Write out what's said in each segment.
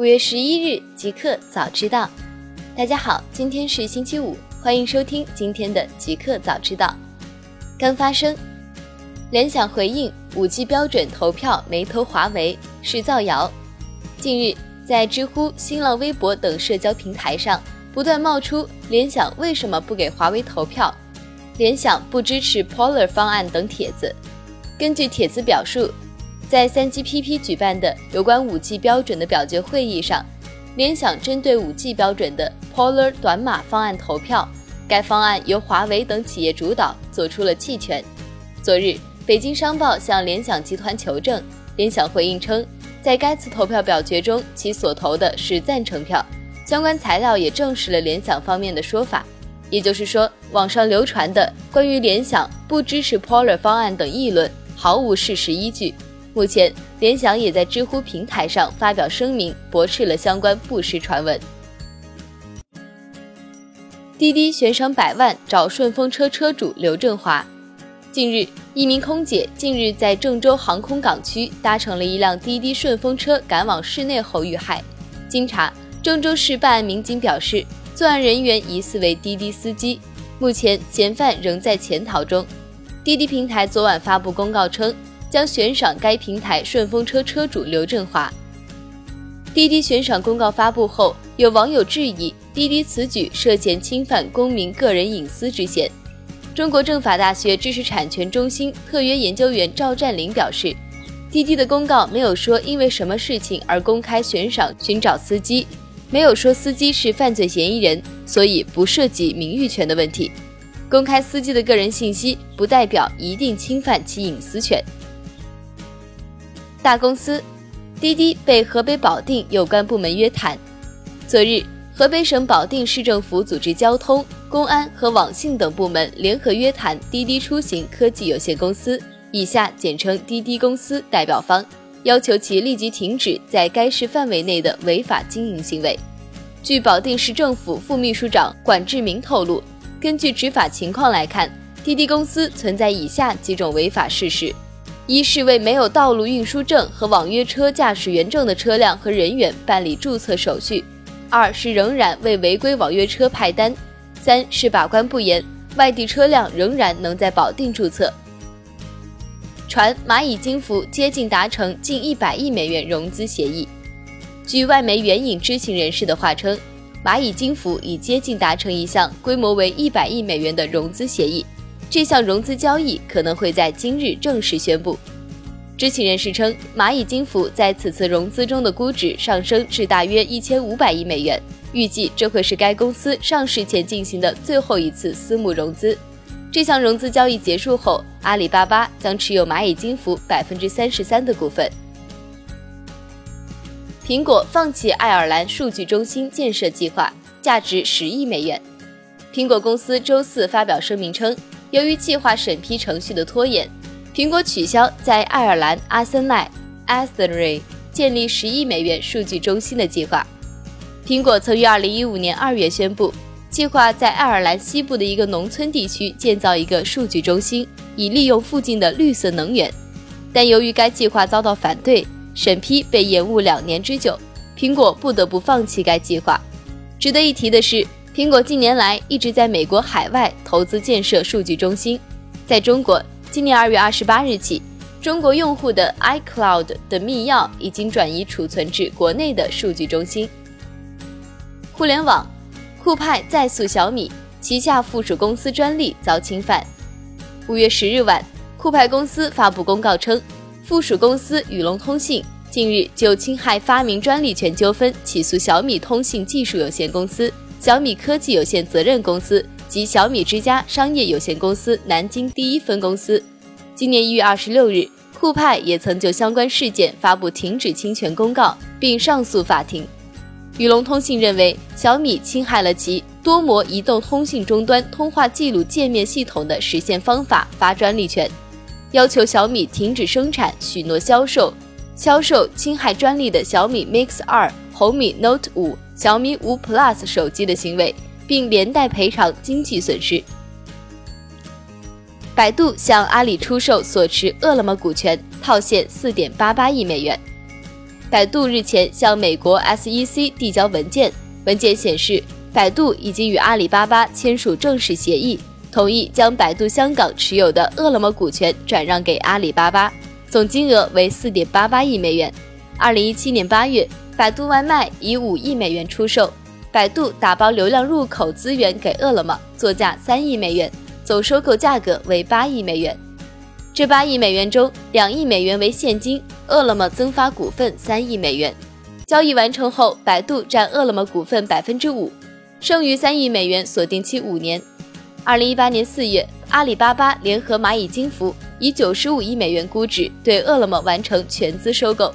五月十一日，极客早知道。大家好，今天是星期五，欢迎收听今天的极客早知道。刚发生，联想回应五 G 标准投票没投华为是造谣。近日，在知乎、新浪微博等社交平台上，不断冒出联想为什么不给华为投票，联想不支持 Polar 方案等帖子。根据帖子表述。在三 GPP 举办的有关五 G 标准的表决会议上，联想针对五 G 标准的 Polar 短码方案投票，该方案由华为等企业主导，做出了弃权。昨日，北京商报向联想集团求证，联想回应称，在该次投票表决中，其所投的是赞成票，相关材料也证实了联想方面的说法。也就是说，网上流传的关于联想不支持 Polar 方案等议论毫无事实依据。目前，联想也在知乎平台上发表声明，驳斥了相关不实传闻。滴滴悬赏百万找顺风车车主刘振华。近日，一名空姐近日在郑州航空港区搭乘了一辆滴滴顺风车赶往市内后遇害。经查，郑州市办案民警表示，作案人员疑似为滴滴司机，目前嫌犯仍在潜逃中。滴滴平台昨晚发布公告称。将悬赏该平台顺风车车主刘振华。滴滴悬赏公告发布后，有网友质疑滴滴此举涉嫌侵犯公民个人隐私之嫌。中国政法大学知识产权中心特约研究员赵占林表示，滴滴的公告没有说因为什么事情而公开悬赏寻找司机，没有说司机是犯罪嫌疑人，所以不涉及名誉权的问题。公开司机的个人信息，不代表一定侵犯其隐私权。大公司，滴滴被河北保定有关部门约谈。昨日，河北省保定市政府组织交通、公安和网信等部门联合约谈滴滴出行科技有限公司（以下简称滴滴公司）代表方，要求其立即停止在该市范围内的违法经营行为。据保定市政府副秘书长管志明透露，根据执法情况来看，滴滴公司存在以下几种违法事实。一是为没有道路运输证和网约车驾驶员证的车辆和人员办理注册手续；二是仍然为违规网约车派单；三是把关不严，外地车辆仍然能在保定注册。传蚂蚁金服接近达成近一百亿美元融资协议。据外媒援引知情人士的话称，蚂蚁金服已接近达成一项规模为一百亿美元的融资协议。这项融资交易可能会在今日正式宣布。知情人士称，蚂蚁金服在此次融资中的估值上升至大约一千五百亿美元，预计这会是该公司上市前进行的最后一次私募融资。这项融资交易结束后，阿里巴巴将持有蚂蚁金服百分之三十三的股份。苹果放弃爱尔兰数据中心建设计划，价值十亿美元。苹果公司周四发表声明称。由于计划审批程序的拖延，苹果取消在爱尔兰阿森奈 a s t h e r y 建立十亿美元数据中心的计划。苹果曾于二零一五年二月宣布，计划在爱尔兰西部的一个农村地区建造一个数据中心，以利用附近的绿色能源。但由于该计划遭到反对，审批被延误两年之久，苹果不得不放弃该计划。值得一提的是。苹果近年来一直在美国海外投资建设数据中心。在中国，今年二月二十八日起，中国用户的 iCloud 的密钥已经转移储存至国内的数据中心。互联网，酷派再诉小米旗下附属公司专利遭侵犯。五月十日晚，酷派公司发布公告称，附属公司宇龙通信近日就侵害发明专利权纠纷起诉小米通信技术有限公司。小米科技有限责任公司及小米之家商业有限公司南京第一分公司。今年一月二十六日，酷派也曾就相关事件发布停止侵权公告，并上诉法庭。宇龙通信认为小米侵害了其多模移动通信终端通话记录界面系统的实现方法发专利权，要求小米停止生产、许诺销售、销售侵害专利的小米 Mix 二、红米 Note 五。小米五 Plus 手机的行为，并连带赔偿经济损失。百度向阿里出售所持饿了么股权，套现四点八八亿美元。百度日前向美国 SEC 递交文件，文件显示，百度已经与阿里巴巴签署正式协议，同意将百度香港持有的饿了么股权转让给阿里巴巴，总金额为四点八八亿美元。二零一七年八月，百度外卖以五亿美元出售，百度打包流量入口资源给饿了么，作价三亿美元，总收购价格为八亿美元。这八亿美元中，两亿美元为现金，饿了么增发股份三亿美元。交易完成后，百度占饿了么股份百分之五，剩余三亿美元锁定期五年。二零一八年四月，阿里巴巴联合蚂蚁金服以九十五亿美元估值对饿了么完成全资收购。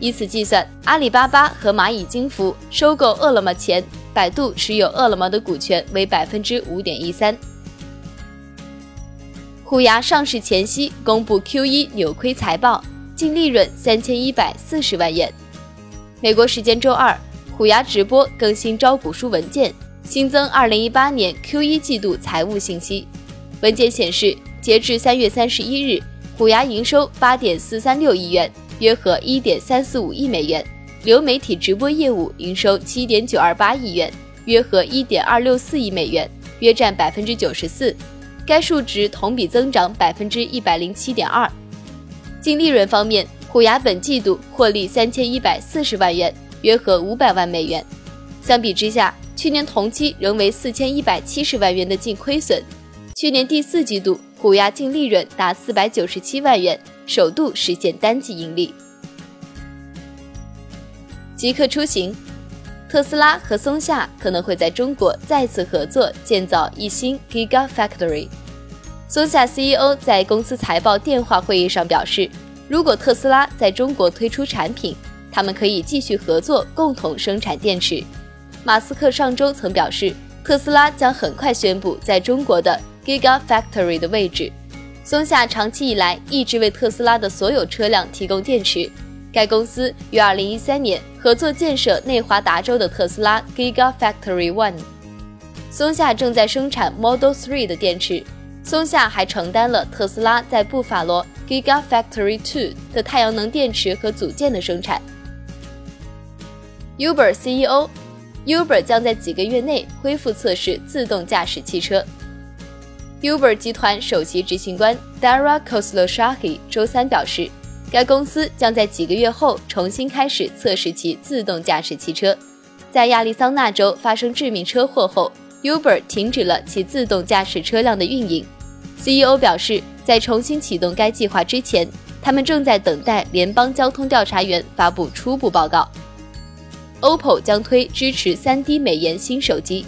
以此计算，阿里巴巴和蚂蚁金服收购饿了么前，百度持有饿了么的股权为百分之五点一三。虎牙上市前夕公布 Q1 扭亏财报，净利润三千一百四十万元。美国时间周二，虎牙直播更新招股书文件，新增二零一八年 Q1 季度财务信息。文件显示，截至三月三十一日，虎牙营收八点四三六亿元，约合一点三四五亿美元；流媒体直播业务营收七点九二八亿元，约合一点二六四亿美元，约占百分之九十四。该数值同比增长百分之一百零七点二。净利润方面，虎牙本季度获利三千一百四十万元，约合五百万美元。相比之下，去年同期仍为四千一百七十万元的净亏损。去年第四季度，虎牙净利润达四百九十七万元，首度实现单季盈利。极客出行。特斯拉和松下可能会在中国再次合作建造一新 Gigafactory。松下 CEO 在公司财报电话会议上表示，如果特斯拉在中国推出产品，他们可以继续合作，共同生产电池。马斯克上周曾表示，特斯拉将很快宣布在中国的 Gigafactory 的位置。松下长期以来一直为特斯拉的所有车辆提供电池。该公司于2013年合作建设内华达州的特斯拉 Gigafactory One。松下正在生产 Model 3的电池。松下还承担了特斯拉在布法罗 Gigafactory Two 的太阳能电池和组件的生产。Uber CEO：Uber 将在几个月内恢复测试自动驾驶汽车。Uber 集团首席执行官 Dara Khosrowshahi 周三表示。该公司将在几个月后重新开始测试其自动驾驶汽车。在亚利桑那州发生致命车祸后，Uber 停止了其自动驾驶车辆的运营。CEO 表示，在重新启动该计划之前，他们正在等待联邦交通调查员发布初步报告。OPPO 将推支持 3D 美颜新手机。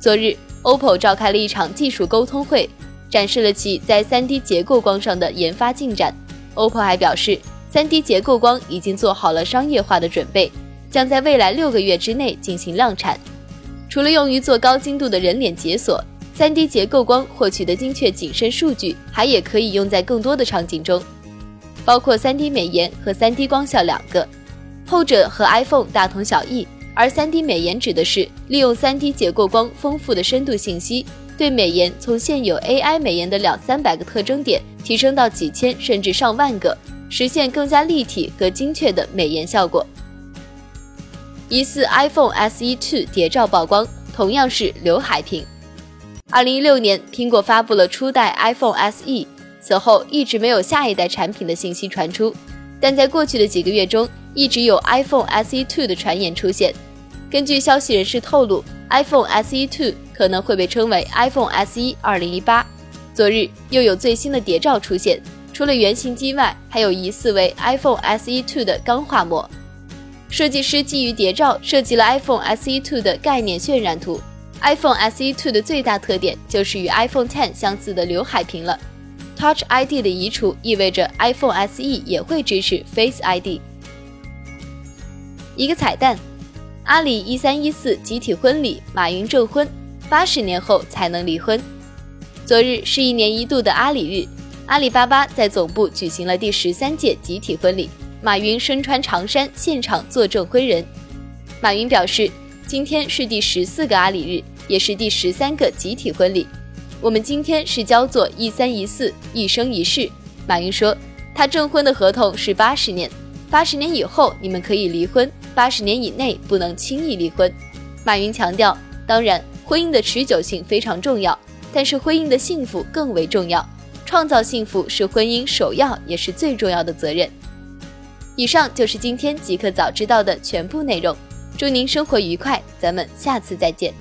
昨日，OPPO 召开了一场技术沟通会，展示了其在 3D 结构光上的研发进展。OPPO 还表示，3D 结构光已经做好了商业化的准备，将在未来六个月之内进行量产。除了用于做高精度的人脸解锁，3D 结构光获取的精确景深数据还也可以用在更多的场景中，包括 3D 美颜和 3D 光效两个。后者和 iPhone 大同小异，而 3D 美颜指的是利用 3D 结构光丰富的深度信息。对美颜从现有 AI 美颜的两三百个特征点提升到几千甚至上万个，实现更加立体和精确的美颜效果。疑似 iPhone SE 2谍照曝光，同样是刘海屏。二零一六年，苹果发布了初代 iPhone SE，此后一直没有下一代产品的信息传出，但在过去的几个月中，一直有 iPhone SE 2的传言出现。根据消息人士透露，iPhone SE Two。可能会被称为 iPhone SE 2018。昨日又有最新的谍照出现，除了原型机外，还有疑似为 iPhone SE Two 的钢化膜。设计师基于谍照设计了 iPhone SE Two 的概念渲染图。iPhone SE Two 的最大特点就是与 iPhone X 相似的刘海屏了。Touch ID 的移除意味着 iPhone SE 也会支持 Face ID。一个彩蛋：阿里一三一四集体婚礼，马云证婚。八十年后才能离婚。昨日是一年一度的阿里日，阿里巴巴在总部举行了第十三届集体婚礼，马云身穿长衫现场作证婚人。马云表示，今天是第十四个阿里日，也是第十三个集体婚礼。我们今天是叫做一三一四，一生一世。马云说，他证婚的合同是八十年，八十年以后你们可以离婚，八十年以内不能轻易离婚。马云强调，当然，婚姻的持久性非常重要，但是婚姻的幸福更为重要。创造幸福是婚姻首要也是最重要的责任。以上就是今天即刻早知道的全部内容，祝您生活愉快，咱们下次再见。